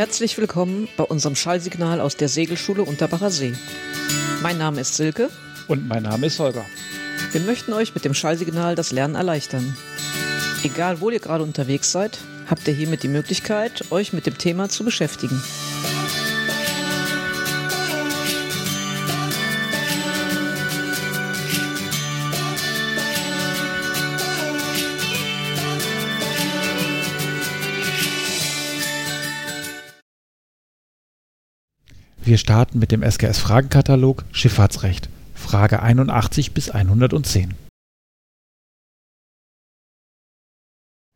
Herzlich willkommen bei unserem Schallsignal aus der Segelschule Unterbacher See. Mein Name ist Silke. Und mein Name ist Holger. Wir möchten euch mit dem Schallsignal das Lernen erleichtern. Egal, wo ihr gerade unterwegs seid, habt ihr hiermit die Möglichkeit, euch mit dem Thema zu beschäftigen. Wir starten mit dem SGS-Fragenkatalog Schifffahrtsrecht, Frage 81 bis 110.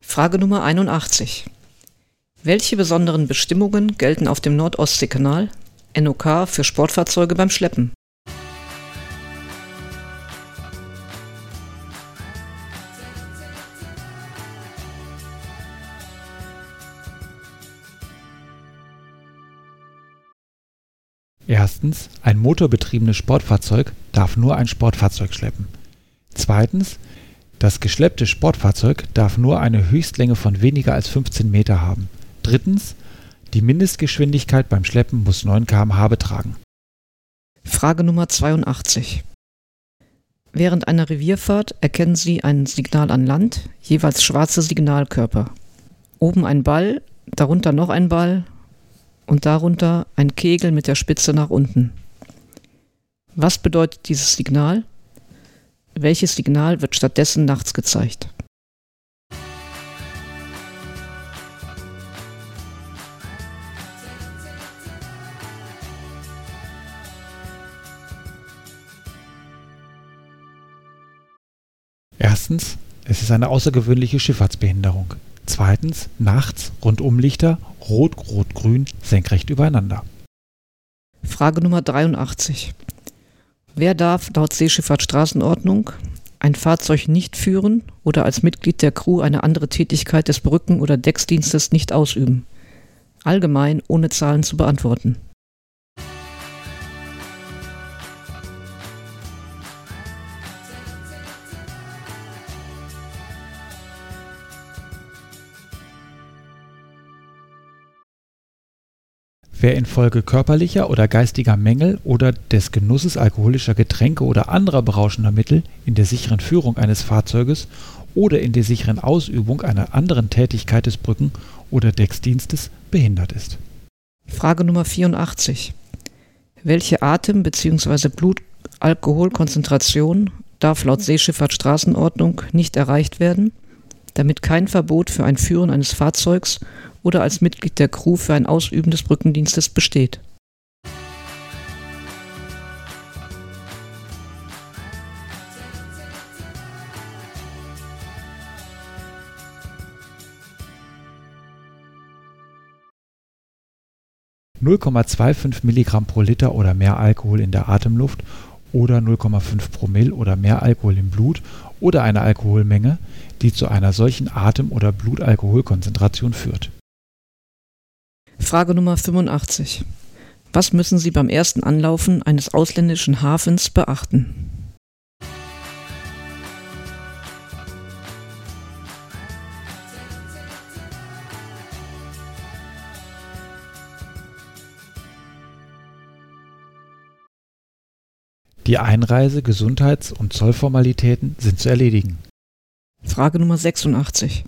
Frage Nummer 81. Welche besonderen Bestimmungen gelten auf dem Nordostseekanal NOK für Sportfahrzeuge beim Schleppen? Erstens, ein motorbetriebenes Sportfahrzeug darf nur ein Sportfahrzeug schleppen. Zweitens, das geschleppte Sportfahrzeug darf nur eine Höchstlänge von weniger als 15 Meter haben. Drittens, die Mindestgeschwindigkeit beim Schleppen muss 9 km/h betragen. Frage Nummer 82. Während einer Revierfahrt erkennen Sie ein Signal an Land, jeweils schwarze Signalkörper. Oben ein Ball, darunter noch ein Ball und darunter ein Kegel mit der Spitze nach unten. Was bedeutet dieses Signal? Welches Signal wird stattdessen nachts gezeigt? Erstens, es ist eine außergewöhnliche Schifffahrtsbehinderung. Zweitens, nachts Rundumlichter rot, rot, grün senkrecht übereinander. Frage Nummer 83. Wer darf laut Seeschifffahrtsstraßenordnung ein Fahrzeug nicht führen oder als Mitglied der Crew eine andere Tätigkeit des Brücken- oder Decksdienstes nicht ausüben? Allgemein ohne Zahlen zu beantworten. 'Wer infolge körperlicher oder geistiger Mängel oder des Genusses alkoholischer Getränke oder anderer berauschender Mittel in der sicheren Führung eines Fahrzeuges oder in der sicheren Ausübung einer anderen Tätigkeit des Brücken oder Decksdienstes behindert ist. Frage Nummer 84. Welche Atem- bzw. Blutalkoholkonzentration darf laut Seeschifffahrtsstraßenordnung nicht erreicht werden, damit kein Verbot für ein Führen eines Fahrzeugs oder als Mitglied der Crew für ein Ausüben des Brückendienstes besteht. (0,25 Milligramm pro Liter oder mehr Alkohol in der Atemluft oder 0,5 Promille oder mehr Alkohol im Blut oder eine Alkoholmenge, die zu einer solchen Atem oder Blutalkoholkonzentration führt Frage Nummer 85. Was müssen Sie beim ersten Anlaufen eines ausländischen Hafens beachten? Die Einreise-, Gesundheits- und Zollformalitäten sind zu erledigen. Frage Nummer 86.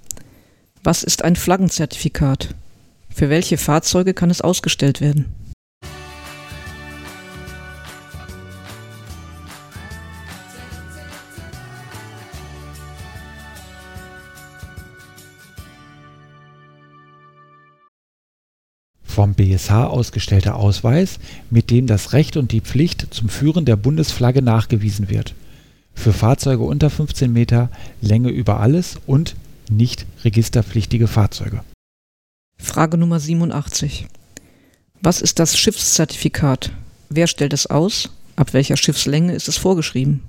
Was ist ein Flaggenzertifikat? Für welche Fahrzeuge kann es ausgestellt werden? vom BSH ausgestellter Ausweis, mit dem das Recht und die Pflicht zum Führen der Bundesflagge nachgewiesen wird. Für Fahrzeuge unter 15 Meter Länge über alles und nicht registerpflichtige Fahrzeuge Frage Nummer 87. Was ist das Schiffszertifikat? Wer stellt es aus? Ab welcher Schiffslänge ist es vorgeschrieben?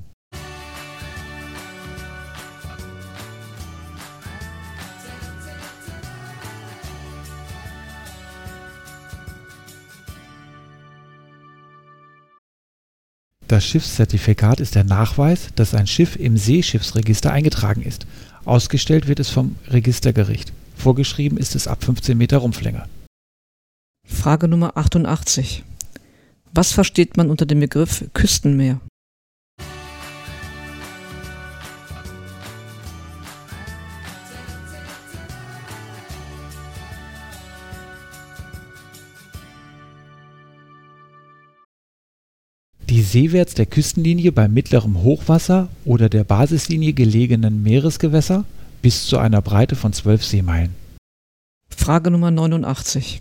Das Schiffszertifikat ist der Nachweis, dass ein Schiff im Seeschiffsregister eingetragen ist. Ausgestellt wird es vom Registergericht. Vorgeschrieben ist es ab 15 Meter Rumpflänge. Frage Nummer 88. Was versteht man unter dem Begriff Küstenmeer? Die seewärts der Küstenlinie bei mittlerem Hochwasser oder der Basislinie gelegenen Meeresgewässer bis zu einer Breite von 12 Seemeilen. Frage Nummer 89.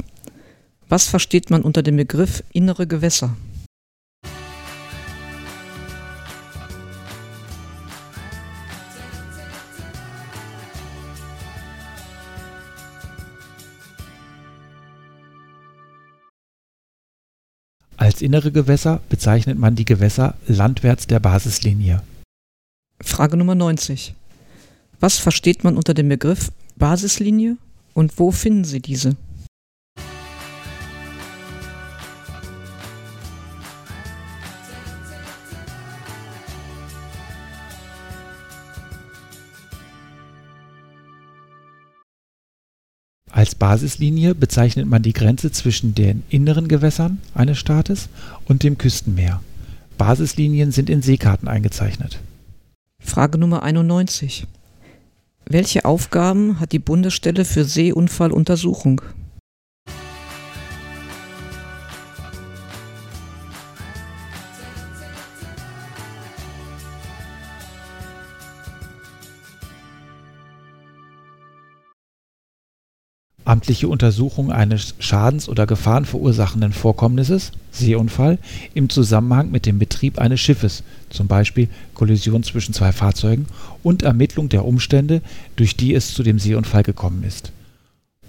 Was versteht man unter dem Begriff innere Gewässer? Als innere Gewässer bezeichnet man die Gewässer landwärts der Basislinie. Frage Nummer 90. Was versteht man unter dem Begriff Basislinie und wo finden Sie diese? Als Basislinie bezeichnet man die Grenze zwischen den inneren Gewässern eines Staates und dem Küstenmeer. Basislinien sind in Seekarten eingezeichnet. Frage Nummer 91. Welche Aufgaben hat die Bundesstelle für Seeunfalluntersuchung? Amtliche Untersuchung eines schadens oder gefahrenverursachenden Vorkommnisses (Seeunfall) im Zusammenhang mit dem Betrieb eines Schiffes (z. B. Kollision zwischen zwei Fahrzeugen) und Ermittlung der Umstände, durch die es zu dem Seeunfall gekommen ist.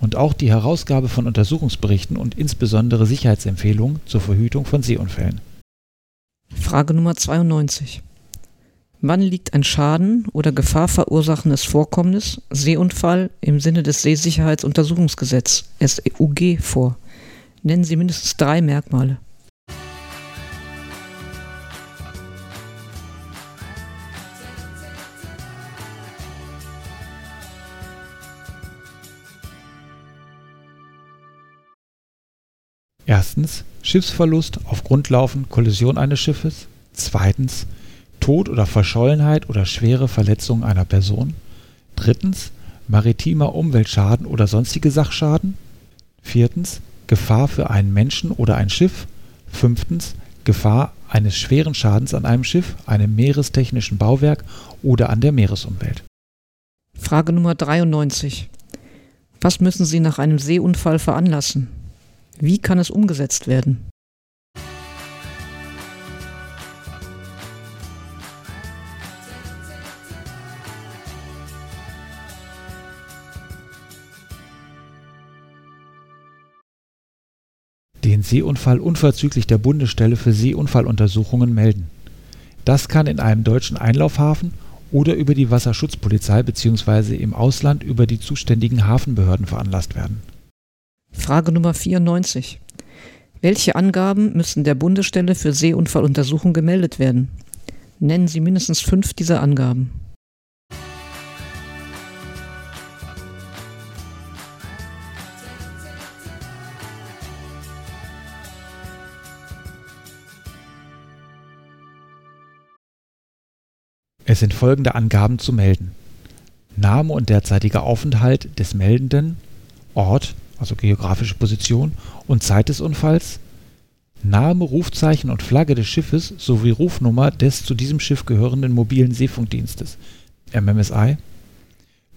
Und auch die Herausgabe von Untersuchungsberichten und insbesondere Sicherheitsempfehlungen zur Verhütung von Seeunfällen. Frage Nummer 92 Wann liegt ein Schaden oder Gefahr verursachendes Vorkommnis, Seeunfall im Sinne des Seesicherheitsuntersuchungsgesetz (SEUG) vor? Nennen Sie mindestens drei Merkmale. Erstens Schiffsverlust aufgrund Laufen, Kollision eines Schiffes. Zweitens Tod oder Verschollenheit oder schwere Verletzung einer Person. Maritimer Umweltschaden oder sonstige Sachschaden. Gefahr für einen Menschen oder ein Schiff. Gefahr eines schweren Schadens an einem Schiff, einem meerestechnischen Bauwerk oder an der Meeresumwelt. Frage Nummer 93. Was müssen Sie nach einem Seeunfall veranlassen? Wie kann es umgesetzt werden? Den Seeunfall unverzüglich der Bundesstelle für Seeunfalluntersuchungen melden. Das kann in einem deutschen Einlaufhafen oder über die Wasserschutzpolizei bzw. im Ausland über die zuständigen Hafenbehörden veranlasst werden. Frage Nummer 94. Welche Angaben müssen der Bundesstelle für Seeunfalluntersuchung gemeldet werden? Nennen Sie mindestens fünf dieser Angaben. Es sind folgende Angaben zu melden: Name und derzeitiger Aufenthalt des Meldenden, Ort also geografische Position und Zeit des Unfalls, Name, Rufzeichen und Flagge des Schiffes sowie Rufnummer des zu diesem Schiff gehörenden mobilen Seefunkdienstes. (MMSI),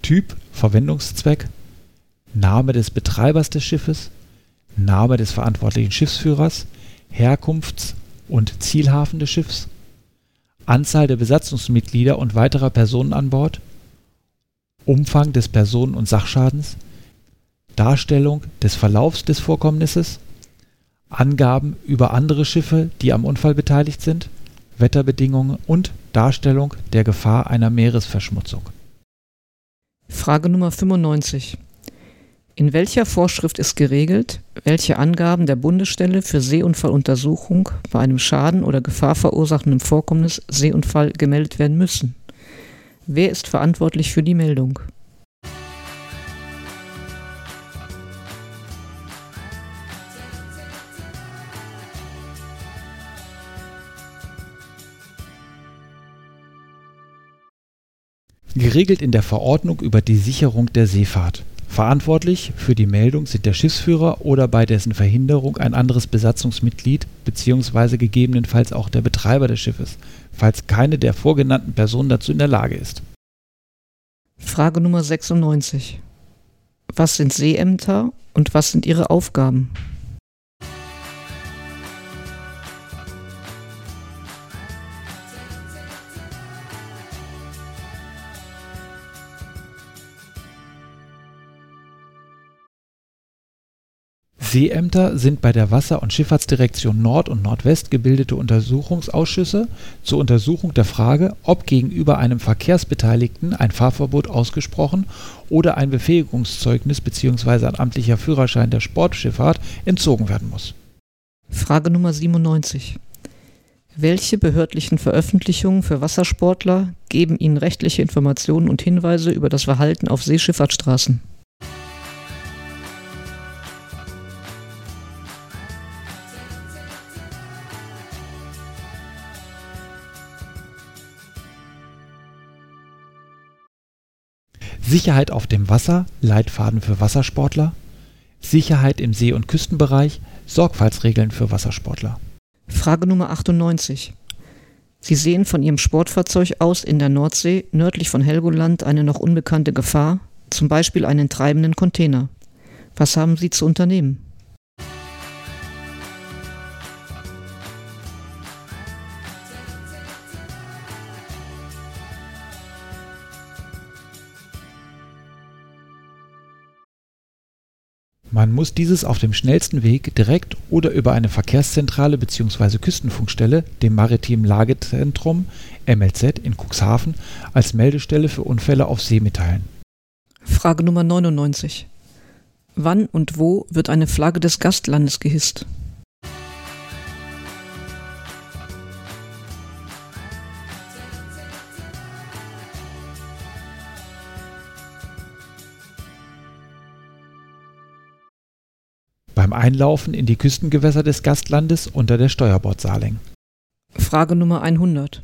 Typ, Verwendungszweck, Name des Betreibers des Schiffes, Name des verantwortlichen Schiffsführers, Herkunfts und Zielhafen des Schiffs Anzahl der Besatzungsmitglieder und weiterer Personen an Bord, Umfang des Personen und Sachschadens, Darstellung des Verlaufs des Vorkommnisses, Angaben über andere Schiffe, die am Unfall beteiligt sind, Wetterbedingungen und Darstellung der Gefahr einer Meeresverschmutzung. Frage Nummer 95 in welcher Vorschrift ist geregelt, welche Angaben der Bundesstelle für Seeunfalluntersuchung bei einem Schaden oder Gefahr verursachenden Vorkommnis Seeunfall gemeldet werden müssen? Wer ist verantwortlich für die Meldung? Geregelt in der Verordnung über die Sicherung der Seefahrt. Verantwortlich für die Meldung sind der Schiffsführer oder bei dessen Verhinderung ein anderes Besatzungsmitglied bzw. gegebenenfalls auch der Betreiber des Schiffes, falls keine der vorgenannten Personen dazu in der Lage ist. Frage Nummer 96. Was sind Seeämter und was sind ihre Aufgaben? Seeämter sind bei der Wasser und Schifffahrtsdirektion Nord und Nordwest gebildete Untersuchungsausschüsse zur Untersuchung der Frage, ob gegenüber einem Verkehrsbeteiligten ein Fahrverbot ausgesprochen oder ein Befähigungszeugnis bzw. ein amtlicher Führerschein der Sportschifffahrt entzogen werden muss. Frage Nummer 97. Welche behördlichen Veröffentlichungen für Wassersportler geben Ihnen rechtliche Informationen und Hinweise über das Verhalten auf Seeschifffahrtsstraßen? Sicherheit auf dem Wasser, Leitfaden für Wassersportler, Sicherheit im See- und Küstenbereich, Sorgfaltsregeln für Wassersportler. Frage Nummer 98. Sie sehen von Ihrem Sportfahrzeug aus in der Nordsee nördlich von Helgoland eine noch unbekannte Gefahr, zum Beispiel einen treibenden Container. Was haben Sie zu unternehmen? Man muss dieses auf dem schnellsten Weg direkt oder über eine Verkehrszentrale bzw. Küstenfunkstelle, dem Maritimen Lagezentrum (MLZ) in Cuxhaven, als Meldestelle für Unfälle auf See mitteilen. Frage Nummer 99. Wann und wo wird eine Flagge des Gastlandes gehisst? Beim Einlaufen in die Küstengewässer des Gastlandes unter der Steuerbordsaling. Frage Nummer 100.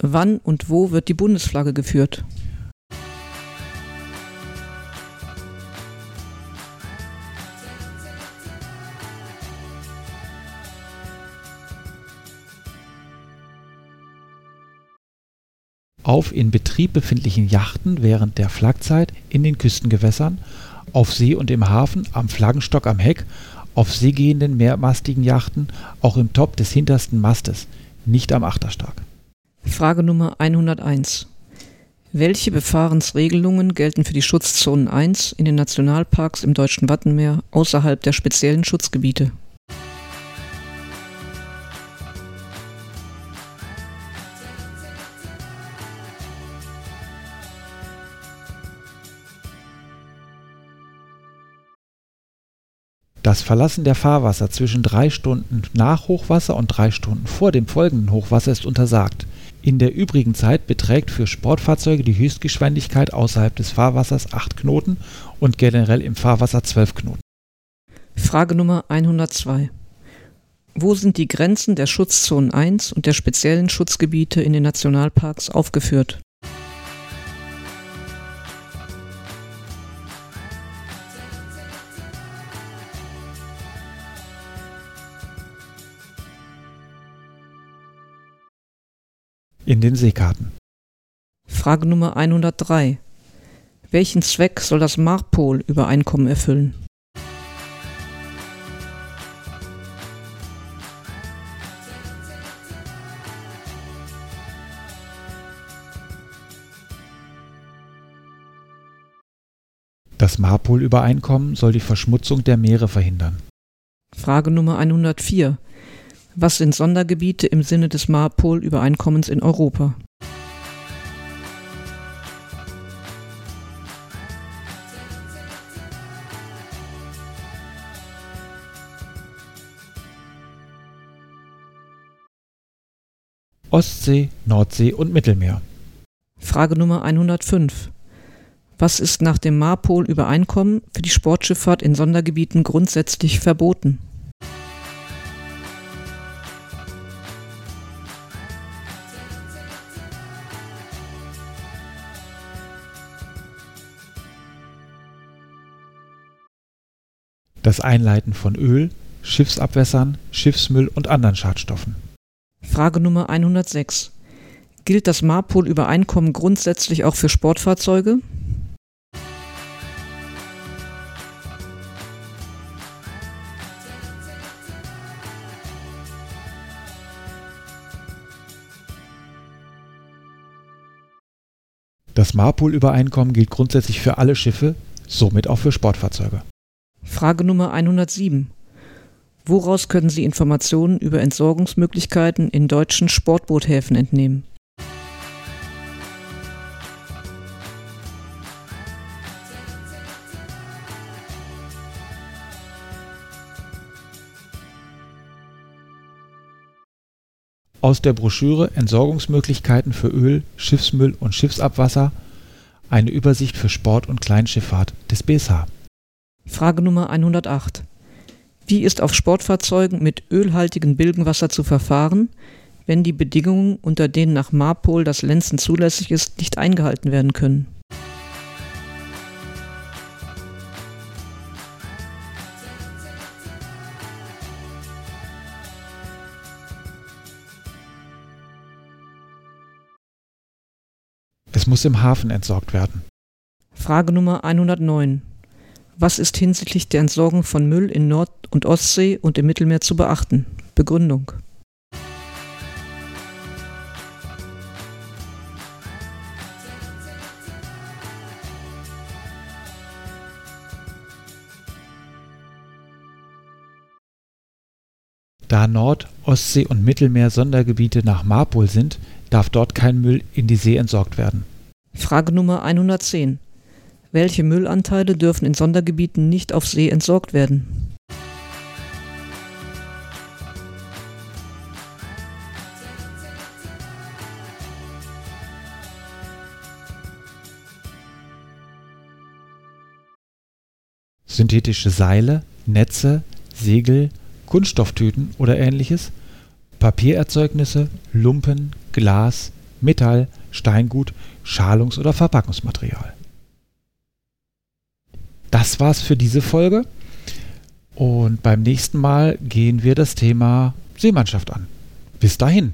Wann und wo wird die Bundesflagge geführt? Auf in Betrieb befindlichen Yachten während der Flagzeit in den Küstengewässern, auf See und im Hafen, am Flaggenstock am Heck, auf See gehenden mehrmastigen Yachten, auch im Top des hintersten Mastes, nicht am Achterstag. Frage Nummer 101. Welche Befahrensregelungen gelten für die Schutzzonen 1 in den Nationalparks im deutschen Wattenmeer außerhalb der speziellen Schutzgebiete? Das Verlassen der Fahrwasser zwischen drei Stunden nach Hochwasser und drei Stunden vor dem folgenden Hochwasser ist untersagt. In der übrigen Zeit beträgt für Sportfahrzeuge die Höchstgeschwindigkeit außerhalb des Fahrwassers 8 Knoten und generell im Fahrwasser 12 Knoten. Frage Nummer 102. Wo sind die Grenzen der Schutzzonen 1 und der speziellen Schutzgebiete in den Nationalparks aufgeführt? In den Seekarten. Frage Nummer 103. Welchen Zweck soll das Marpol-Übereinkommen erfüllen? Das Marpol-Übereinkommen soll die Verschmutzung der Meere verhindern. Frage Nummer 104. Was sind Sondergebiete im Sinne des Marpol-Übereinkommens in Europa? Ostsee, Nordsee und Mittelmeer. Frage Nummer 105. Was ist nach dem Marpol-Übereinkommen für die Sportschifffahrt in Sondergebieten grundsätzlich verboten? Das Einleiten von Öl, Schiffsabwässern, Schiffsmüll und anderen Schadstoffen. Frage Nummer 106. Gilt das MARPOL-Übereinkommen grundsätzlich auch für Sportfahrzeuge? Das MARPOL-Übereinkommen gilt grundsätzlich für alle Schiffe, somit auch für Sportfahrzeuge. Frage Nummer 107. Woraus können Sie Informationen über Entsorgungsmöglichkeiten in deutschen Sportboothäfen entnehmen? Aus der Broschüre Entsorgungsmöglichkeiten für Öl, Schiffsmüll und Schiffsabwasser eine Übersicht für Sport- und Kleinschifffahrt des BSH. Frage Nummer 108. Wie ist auf Sportfahrzeugen mit ölhaltigem Bilgenwasser zu verfahren, wenn die Bedingungen, unter denen nach MARPOL das Lenzen zulässig ist, nicht eingehalten werden können? Es muss im Hafen entsorgt werden. Frage Nummer 109. Was ist hinsichtlich der Entsorgung von Müll in Nord- und Ostsee und im Mittelmeer zu beachten? Begründung. Da Nord-, Ostsee und Mittelmeer Sondergebiete nach Marpol sind, darf dort kein Müll in die See entsorgt werden. Frage Nummer 110. Welche Müllanteile dürfen in Sondergebieten nicht auf See entsorgt werden? Synthetische Seile, Netze, Segel, Kunststofftüten oder ähnliches, Papiererzeugnisse, Lumpen, Glas, Metall, Steingut, Schalungs- oder Verpackungsmaterial. Das war's für diese Folge. Und beim nächsten Mal gehen wir das Thema Seemannschaft an. Bis dahin.